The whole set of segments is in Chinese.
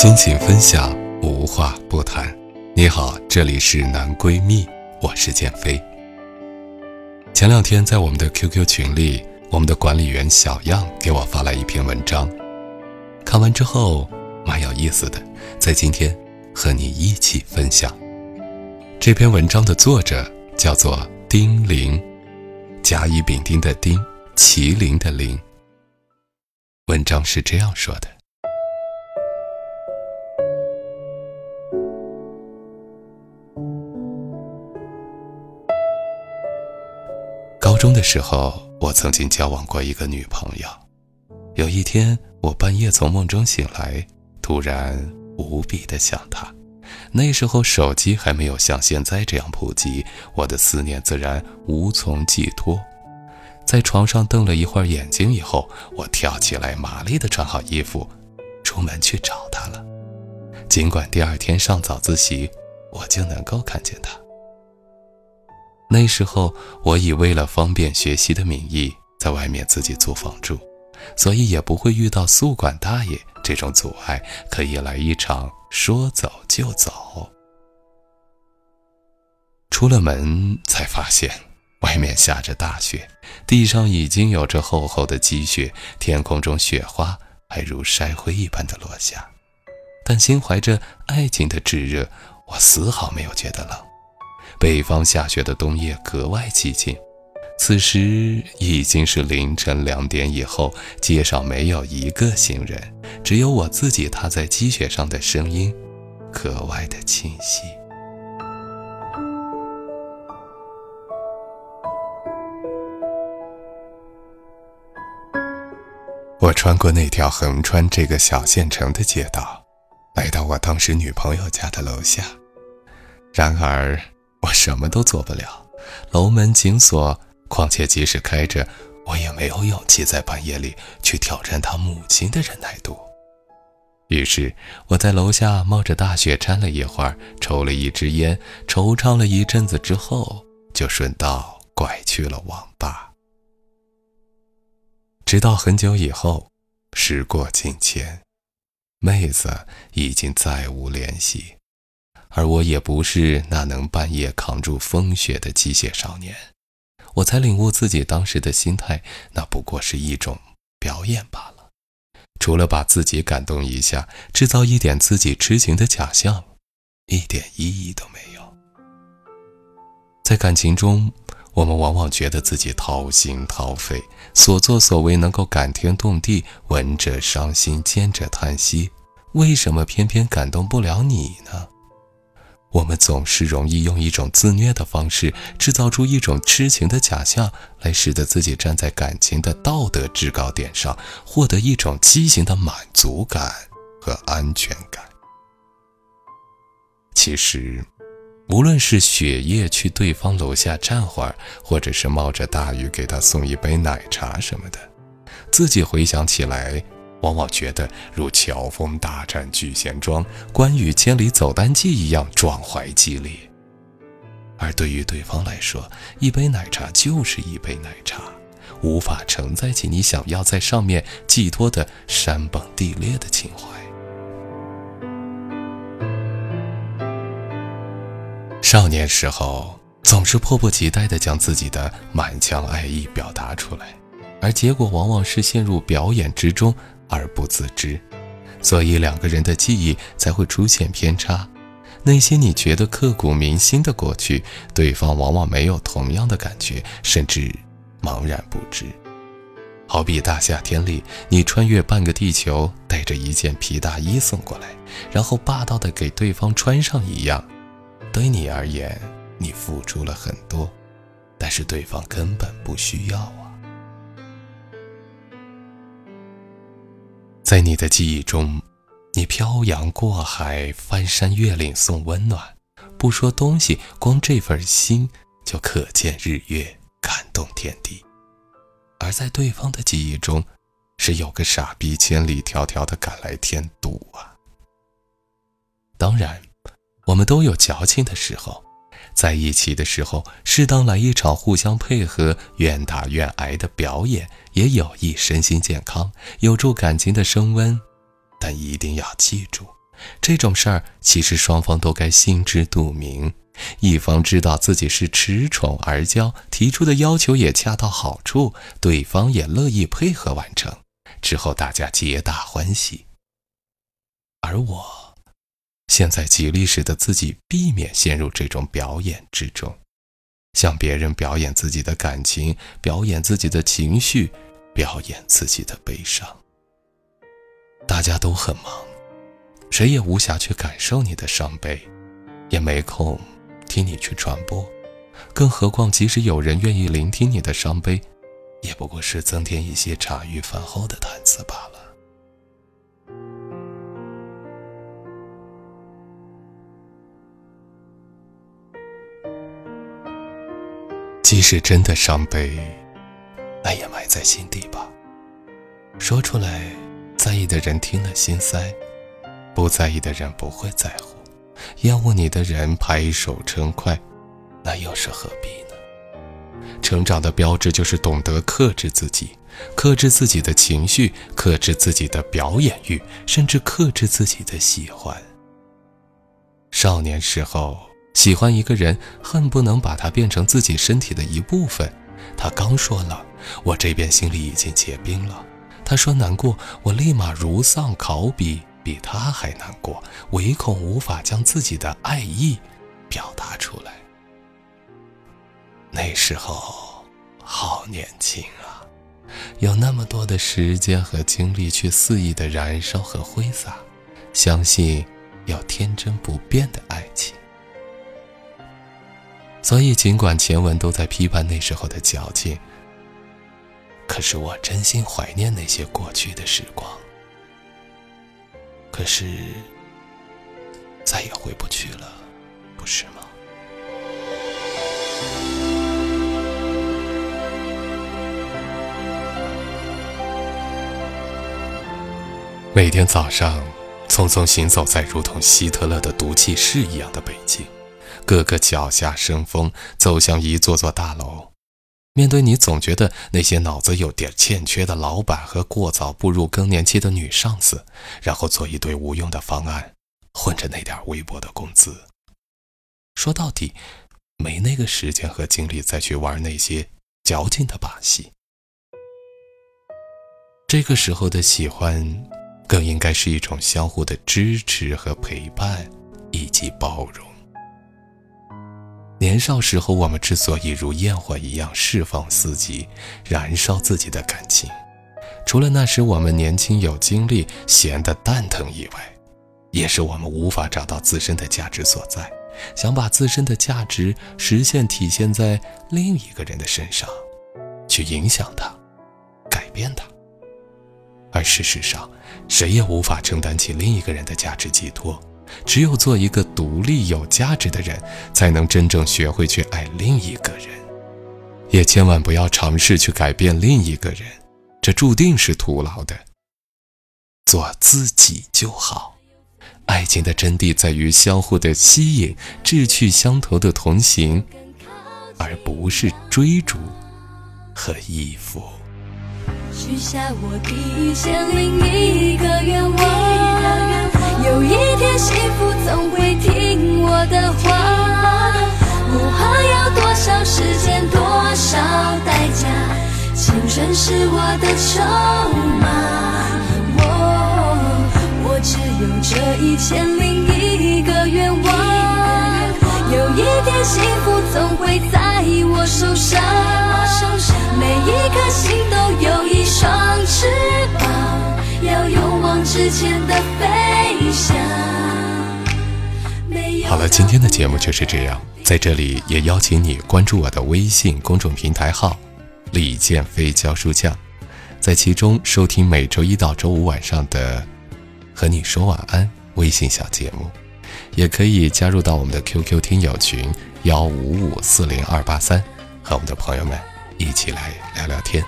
心情分享，无话不谈。你好，这里是男闺蜜，我是建飞。前两天在我们的 QQ 群里，我们的管理员小样给我发来一篇文章，看完之后蛮有意思的，在今天和你一起分享。这篇文章的作者叫做丁玲，甲乙丙丁的丁，麒麟的麟。文章是这样说的。中的时候，我曾经交往过一个女朋友。有一天，我半夜从梦中醒来，突然无比的想她。那时候手机还没有像现在这样普及，我的思念自然无从寄托。在床上瞪了一会儿眼睛以后，我跳起来，麻利的穿好衣服，出门去找她了。尽管第二天上早自习，我就能够看见她。那时候，我以为了方便学习的名义，在外面自己租房住，所以也不会遇到宿管大爷这种阻碍，可以来一场说走就走。出了门才发现，外面下着大雪，地上已经有着厚厚的积雪，天空中雪花还如筛灰一般的落下。但心怀着爱情的炙热，我丝毫没有觉得冷。北方下雪的冬夜格外寂静，此时已经是凌晨两点以后，街上没有一个行人，只有我自己踏在积雪上的声音，格外的清晰。我穿过那条横穿这个小县城的街道，来到我当时女朋友家的楼下，然而。我什么都做不了，楼门紧锁，况且即使开着，我也没有勇气在半夜里去挑战他母亲的忍耐度。于是我在楼下冒着大雪站了一会儿，抽了一支烟，惆怅了一阵子之后，就顺道拐去了网吧。直到很久以后，时过境迁，妹子已经再无联系。而我也不是那能半夜扛住风雪的机械少年，我才领悟自己当时的心态，那不过是一种表演罢了。除了把自己感动一下，制造一点自己痴情的假象，一点意义都没有。在感情中，我们往往觉得自己掏心掏肺，所作所为能够感天动地，闻者伤心，见者叹息。为什么偏偏感动不了你呢？我们总是容易用一种自虐的方式，制造出一种痴情的假象，来使得自己站在感情的道德制高点上，获得一种畸形的满足感和安全感。其实，无论是雪夜去对方楼下站会儿，或者是冒着大雨给他送一杯奶茶什么的，自己回想起来。往往觉得如乔峰大战聚贤庄、关羽千里走单骑一样壮怀激烈，而对于对方来说，一杯奶茶就是一杯奶茶，无法承载起你想要在上面寄托的山崩地裂的情怀。少年时候总是迫不及待地将自己的满腔爱意表达出来，而结果往往是陷入表演之中。而不自知，所以两个人的记忆才会出现偏差。那些你觉得刻骨铭心的过去，对方往往没有同样的感觉，甚至茫然不知。好比大夏天里，你穿越半个地球，带着一件皮大衣送过来，然后霸道的给对方穿上一样。对你而言，你付出了很多，但是对方根本不需要在你的记忆中，你漂洋过海、翻山越岭送温暖，不说东西，光这份心就可见日月，感动天地。而在对方的记忆中，是有个傻逼千里迢迢的赶来添堵啊。当然，我们都有矫情的时候，在一起的时候，适当来一场互相配合、愿打愿挨的表演，也有益身心健康，有助感情的升温。但一定要记住，这种事儿其实双方都该心知肚明。一方知道自己是恃宠而骄，提出的要求也恰到好处，对方也乐意配合完成，之后大家皆大欢喜。而我，现在极力使得自己避免陷入这种表演之中，向别人表演自己的感情，表演自己的情绪，表演自己的悲伤。大家都很忙，谁也无暇去感受你的伤悲，也没空。听你去传播，更何况即使有人愿意聆听你的伤悲，也不过是增添一些茶余饭后的谈资罢了。即使真的伤悲，那也埋在心底吧。说出来，在意的人听了心塞；不在意的人不会在乎。厌恶你的人拍手称快，那又是何必呢？成长的标志就是懂得克制自己，克制自己的情绪，克制自己的表演欲，甚至克制自己的喜欢。少年时候喜欢一个人，恨不能把他变成自己身体的一部分。他刚说了，我这边心里已经结冰了。他说难过，我立马如丧考妣。比他还难过，唯恐无法将自己的爱意表达出来。那时候好年轻啊，有那么多的时间和精力去肆意的燃烧和挥洒，相信要天真不变的爱情。所以，尽管前文都在批判那时候的矫情，可是我真心怀念那些过去的时光。可是，再也回不去了，不是吗？每天早上，匆匆行走在如同希特勒的毒气室一样的北京，个个脚下生风，走向一座座大楼。面对你，总觉得那些脑子有点欠缺的老板和过早步入更年期的女上司，然后做一堆无用的方案，混着那点微薄的工资。说到底，没那个时间和精力再去玩那些矫情的把戏。这个时候的喜欢，更应该是一种相互的支持和陪伴，以及包容。年少时候，我们之所以如焰火一样释放自己，燃烧自己的感情，除了那时我们年轻有精力、闲得蛋疼以外，也是我们无法找到自身的价值所在，想把自身的价值实现体现在另一个人的身上，去影响他、改变他。而事实上，谁也无法承担起另一个人的价值寄托。只有做一个独立有价值的人，才能真正学会去爱另一个人，也千万不要尝试去改变另一个人，这注定是徒劳的。做自己就好。爱情的真谛在于相互的吸引，志趣相投的同行，而不是追逐和依附。许下我第一千零一个愿望，有一天幸福总会听我的话，不怕要多少时间多少代价，青春是我的筹码。我我只有这一千零一个愿望，有一天幸福总会在我手上，每一颗心都有一。双翅膀，要勇往直前的好了，今天的节目就是这样，在这里也邀请你关注我的微信公众平台号“李建飞教书匠”，在其中收听每周一到周五晚上的《和你说晚安》微信小节目，也可以加入到我们的 QQ 听友群幺五五四零二八三，和我们的朋友们一起来聊聊天。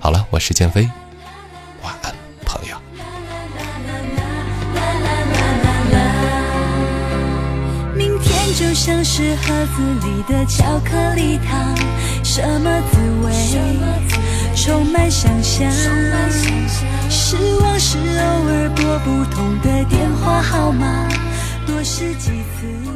好了，我是建飞，晚安，朋友。就像是盒子里的巧克力糖，什么滋味？充满想象。失望是偶尔拨不通的电话号码，多试几次。